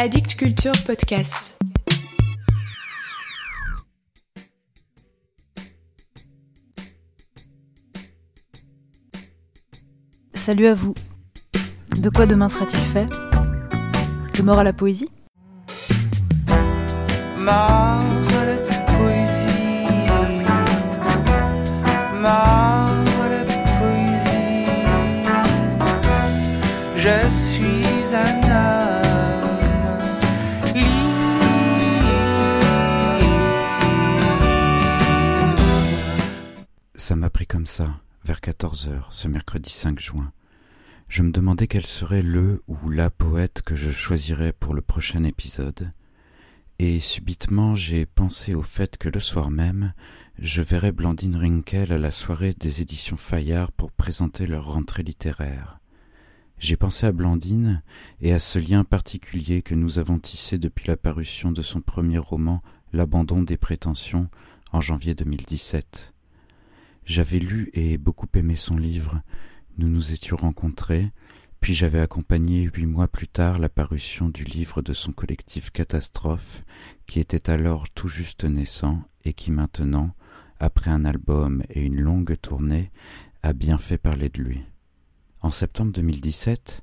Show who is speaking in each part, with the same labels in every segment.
Speaker 1: Addict Culture Podcast.
Speaker 2: Salut à vous. De quoi demain sera-t-il fait? De mort à la poésie?
Speaker 3: Comme ça, vers 14 heures, ce mercredi 5 juin. Je me demandais quel serait le ou la poète que je choisirais pour le prochain épisode, et subitement j'ai pensé au fait que le soir même, je verrais Blandine Rinkel à la soirée des éditions Fayard pour présenter leur rentrée littéraire. J'ai pensé à Blandine et à ce lien particulier que nous avons tissé depuis la parution de son premier roman L'abandon des prétentions en janvier 2017. J'avais lu et beaucoup aimé son livre. Nous nous étions rencontrés, puis j'avais accompagné huit mois plus tard la parution du livre de son collectif Catastrophe, qui était alors tout juste naissant et qui maintenant, après un album et une longue tournée, a bien fait parler de lui. En septembre 2017,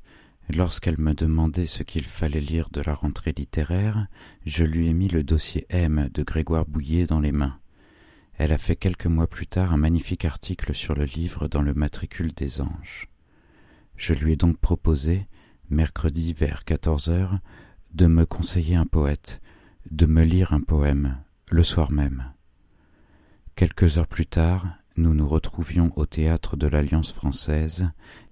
Speaker 3: lorsqu'elle me demandait ce qu'il fallait lire de la rentrée littéraire, je lui ai mis le dossier M de Grégoire Bouillet dans les mains. Elle a fait quelques mois plus tard un magnifique article sur le livre dans le matricule des anges. Je lui ai donc proposé, mercredi vers quatorze heures, de me conseiller un poète, de me lire un poème, le soir même. Quelques heures plus tard, nous nous retrouvions au théâtre de l'Alliance française,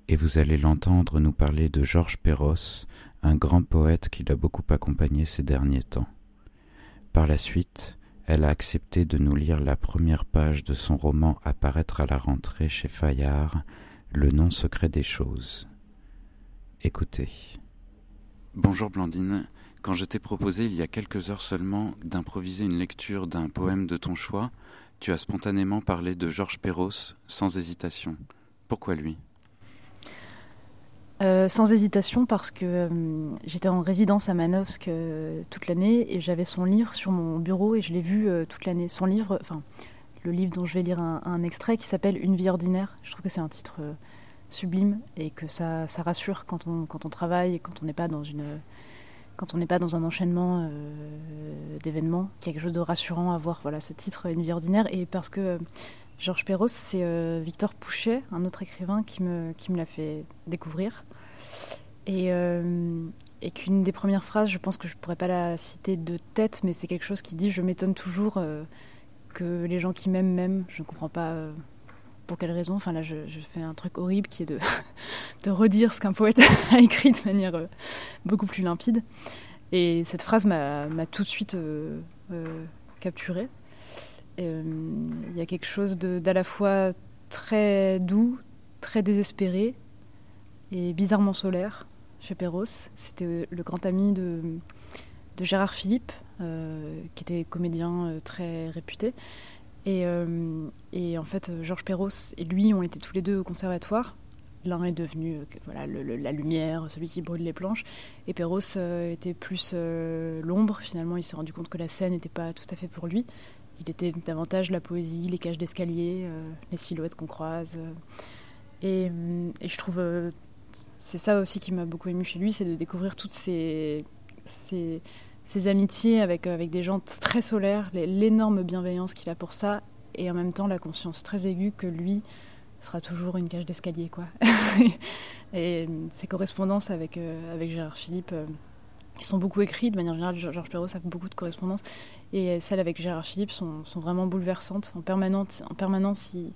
Speaker 3: et vous allez l'entendre nous parler de Georges Perros, un grand poète qui l'a beaucoup accompagné ces derniers temps. Par la suite, elle a accepté de nous lire la première page de son roman à paraître à la rentrée chez Fayard, Le nom secret des choses. Écoutez. Bonjour Blandine. Quand je t'ai proposé il y a quelques heures seulement d'improviser une lecture d'un poème de ton choix, tu as spontanément parlé de Georges Perros sans hésitation. Pourquoi lui?
Speaker 2: Euh, Sans hésitation parce que euh, j'étais en résidence à Manosque euh, toute l'année et j'avais son livre sur mon bureau et je l'ai vu toute l'année. Son livre, enfin le livre dont je vais lire un, extrait qui s'appelle Une vie ordinaire. Je trouve que c'est un titre sublime et que ça, ça rassure quand on, quand on travaille et quand on n'est pas dans une quand on n'est pas dans un enchaînement d'événements, quelque chose de rassurant à voir. Voilà, ce titre, Une vie ordinaire, et parce que Georges Perros, c'est euh, Victor Pouchet, un autre écrivain, qui me, qui me l'a fait découvrir. Et, euh, qu'une des premières phrases, je pense que je pourrais pas la citer de tête, mais c'est quelque chose qui dit Je m'étonne toujours euh, que les gens qui m'aiment m'aiment. Je ne comprends pas pour quelle raison. Enfin, là, je, je fais un truc horrible qui est de, de redire ce qu'un poète a écrit de manière beaucoup plus limpide. Et cette phrase m'a tout de suite capturée. Et, euh, Il y a quelque chose d'à la fois très doux, très désespéré et bizarrement solaire chez Perros. C'était euh, le grand ami de, Gérard Philippe, euh, qui était comédien très réputé. Et, en fait, Georges Perros et lui ont été tous les deux au conservatoire. L'un est devenu voilà, la lumière, celui qui brûle les planches. Et Perros était plus l'ombre. Finalement, il s'est rendu compte que la scène n'était pas tout à fait pour lui. Il était davantage la poésie, les cages d'escalier, euh, les silhouettes qu'on croise. euh. Et, je trouve. euh, c'est ça aussi qui m'a beaucoup ému chez lui, c'est de découvrir toutes ces, ces, ces amitiés avec, avec des gens très solaires, l'énorme bienveillance qu'il a pour ça, et en même temps la conscience très aiguë que lui sera toujours une cage d'escalier. quoi. et ses correspondances avec, avec Gérard Philippe, qui sont beaucoup écrites, de manière générale, Georges Perros a beaucoup de correspondances, et celles avec Gérard Philippe sont, sont vraiment bouleversantes. En, permanente, en permanence, il,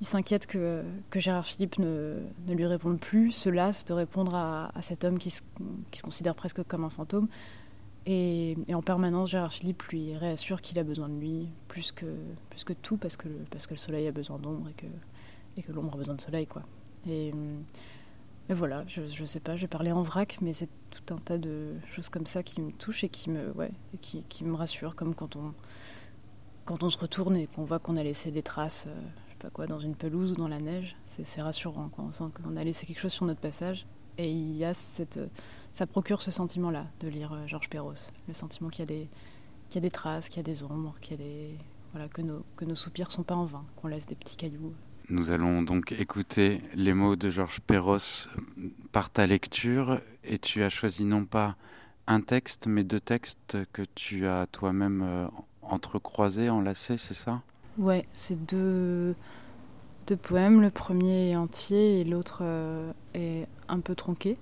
Speaker 2: il s'inquiète que, que Gérard Philippe ne, ne lui réponde plus, se lasse de répondre à, à cet homme qui se, qui se considère presque comme un fantôme. Et, et en permanence, Gérard Philippe lui réassure qu'il a besoin de lui plus que, plus que tout, parce que, parce que le soleil a besoin d'ombre et que, et que l'ombre a besoin de soleil. Quoi. Et, et voilà, je, je sais pas, j'ai parlé en vrac, mais c'est tout un tas de choses comme ça qui me touchent et qui me, ouais, rassurent, comme quand on, se retourne et qu'on voit qu'on a laissé des traces, euh, je sais pas quoi, dans une pelouse ou dans la neige. C'est rassurant, quoi. on sent qu'on a laissé quelque chose sur notre passage. Et il y cette, ça procure ce sentiment-là de lire euh, Georges Perros, le sentiment qu'il y a des, qu'il y a des traces, qu'il y a des ombres, qu'il y a des voilà que nos que nos soupirs sont pas en vain, qu'on laisse des petits cailloux.
Speaker 3: Nous allons donc écouter les mots de Georges Perros par ta lecture et tu as choisi non pas un texte mais deux textes que tu as toi-même euh, entrecroisés, enlacés, c'est ça?
Speaker 2: Ouais, c'est deux deux poèmes. Le premier est entier et l'autre euh, est un peu tronqué.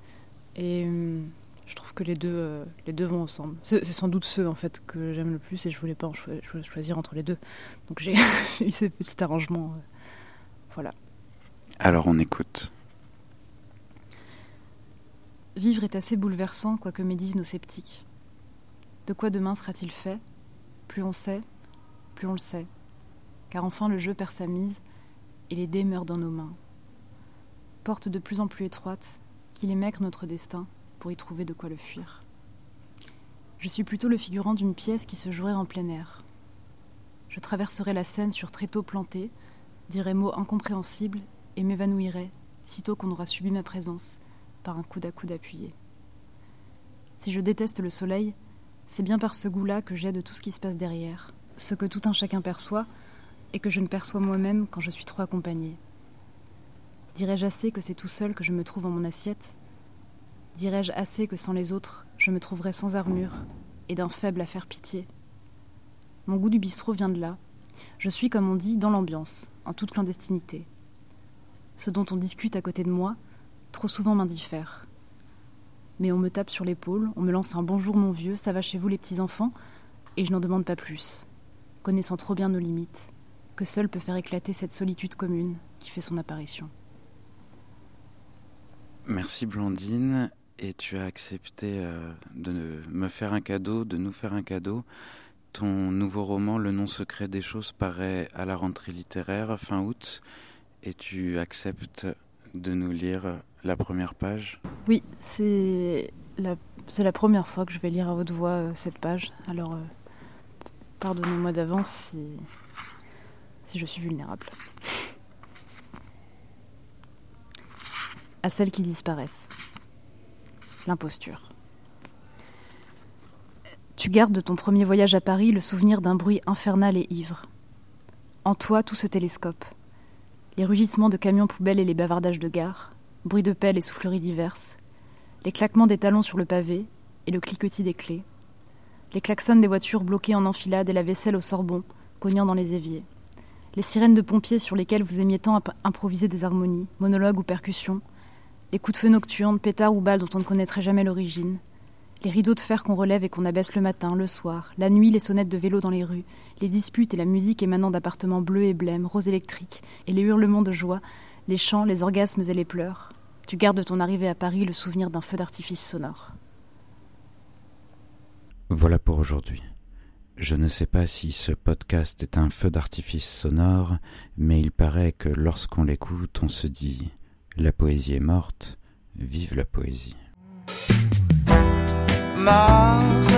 Speaker 2: Et euh, je trouve que les deux, les deux vont ensemble. C'est sans doute ceux en fait que j'aime le plus et je voulais pas en choi- cho- choisir entre les deux. Donc j'ai eu ces petits arrangements. euh, voilà.
Speaker 3: Alors on écoute.
Speaker 2: Vivre est assez bouleversant, quoi que médisent nos sceptiques. De quoi demain sera-t-il fait? Plus on sait, plus on le sait. Car enfin le jeu perd sa mise et les dés meurent dans nos mains. Porte de plus en plus étroite, qu'il émèque notre destin pour y trouver de quoi le fuir. Je suis plutôt le figurant d'une pièce qui se jouerait en plein air. Je traverserai la scène sur tréteau planté, dirai mots incompréhensibles et m'évanouirai sitôt qu'on aura subi ma présence par un coude à coude appuyé. Si je déteste le soleil, c'est bien par ce goût-là que j'ai de tout ce qui se passe derrière, ce que tout un chacun perçoit et que je ne perçois moi-même quand je suis trop accompagnée. Dirais-je assez que c'est tout seul que je me trouve en mon assiette? Dirais-je assez que sans les autres, je me trouverais sans armure et d'un faible à faire pitié? Mon goût du bistrot vient de là. Je suis, comme on dit, dans l'ambiance, en toute clandestinité. Ce dont on discute à côté de moi, trop souvent m'indiffère. Mais on me tape sur l'épaule, on me lance un bonjour mon vieux, ça va chez vous les petits enfants, et je n'en demande pas plus, connaissant trop bien nos limites, que seul peut faire éclater cette solitude commune qui fait son apparition.
Speaker 3: Merci Blandine et tu as accepté euh, de me faire un cadeau, de nous faire un cadeau. Ton nouveau roman, Le nom secret des choses, paraît à la rentrée littéraire fin août et tu acceptes de nous lire la première page?
Speaker 2: Oui, c'est la, c'est la première fois que je vais lire à haute voix euh, cette page, alors euh, pardonnez-moi d'avance si, si je suis vulnérable. À celles qui disparaissent. L'imposture. Tu gardes de ton premier voyage à Paris le souvenir d'un bruit infernal et ivre. En toi, tout se télescope. Les rugissements de camions poubelles et les bavardages de gare, bruit de pelles et souffleries diverses, les claquements des talons sur le pavé et le cliquetis des clés, les klaxons des voitures bloquées en enfilade et la vaisselle au sorbon, cognant dans les éviers, les sirènes de pompiers sur lesquelles vous aimiez tant imp- improviser des harmonies, monologues ou percussions, les coups de feu nocturnes, pétards ou balles dont on ne connaîtrait jamais l'origine, les rideaux de fer qu'on relève et qu'on abaisse le matin, le soir, la nuit, les sonnettes de vélo dans les rues, les disputes et la musique émanant d'appartements bleus et blêmes, roses électriques, et les hurlements de joie, les chants, les orgasmes et les pleurs. Tu gardes de ton arrivée à Paris le souvenir d'un feu d'artifice sonore.
Speaker 3: Voilà pour aujourd'hui. Je ne sais pas si ce podcast est un feu d'artifice sonore, mais il paraît que lorsqu'on l'écoute, on se dit La poésie est morte, vive la poésie.
Speaker 4: Love.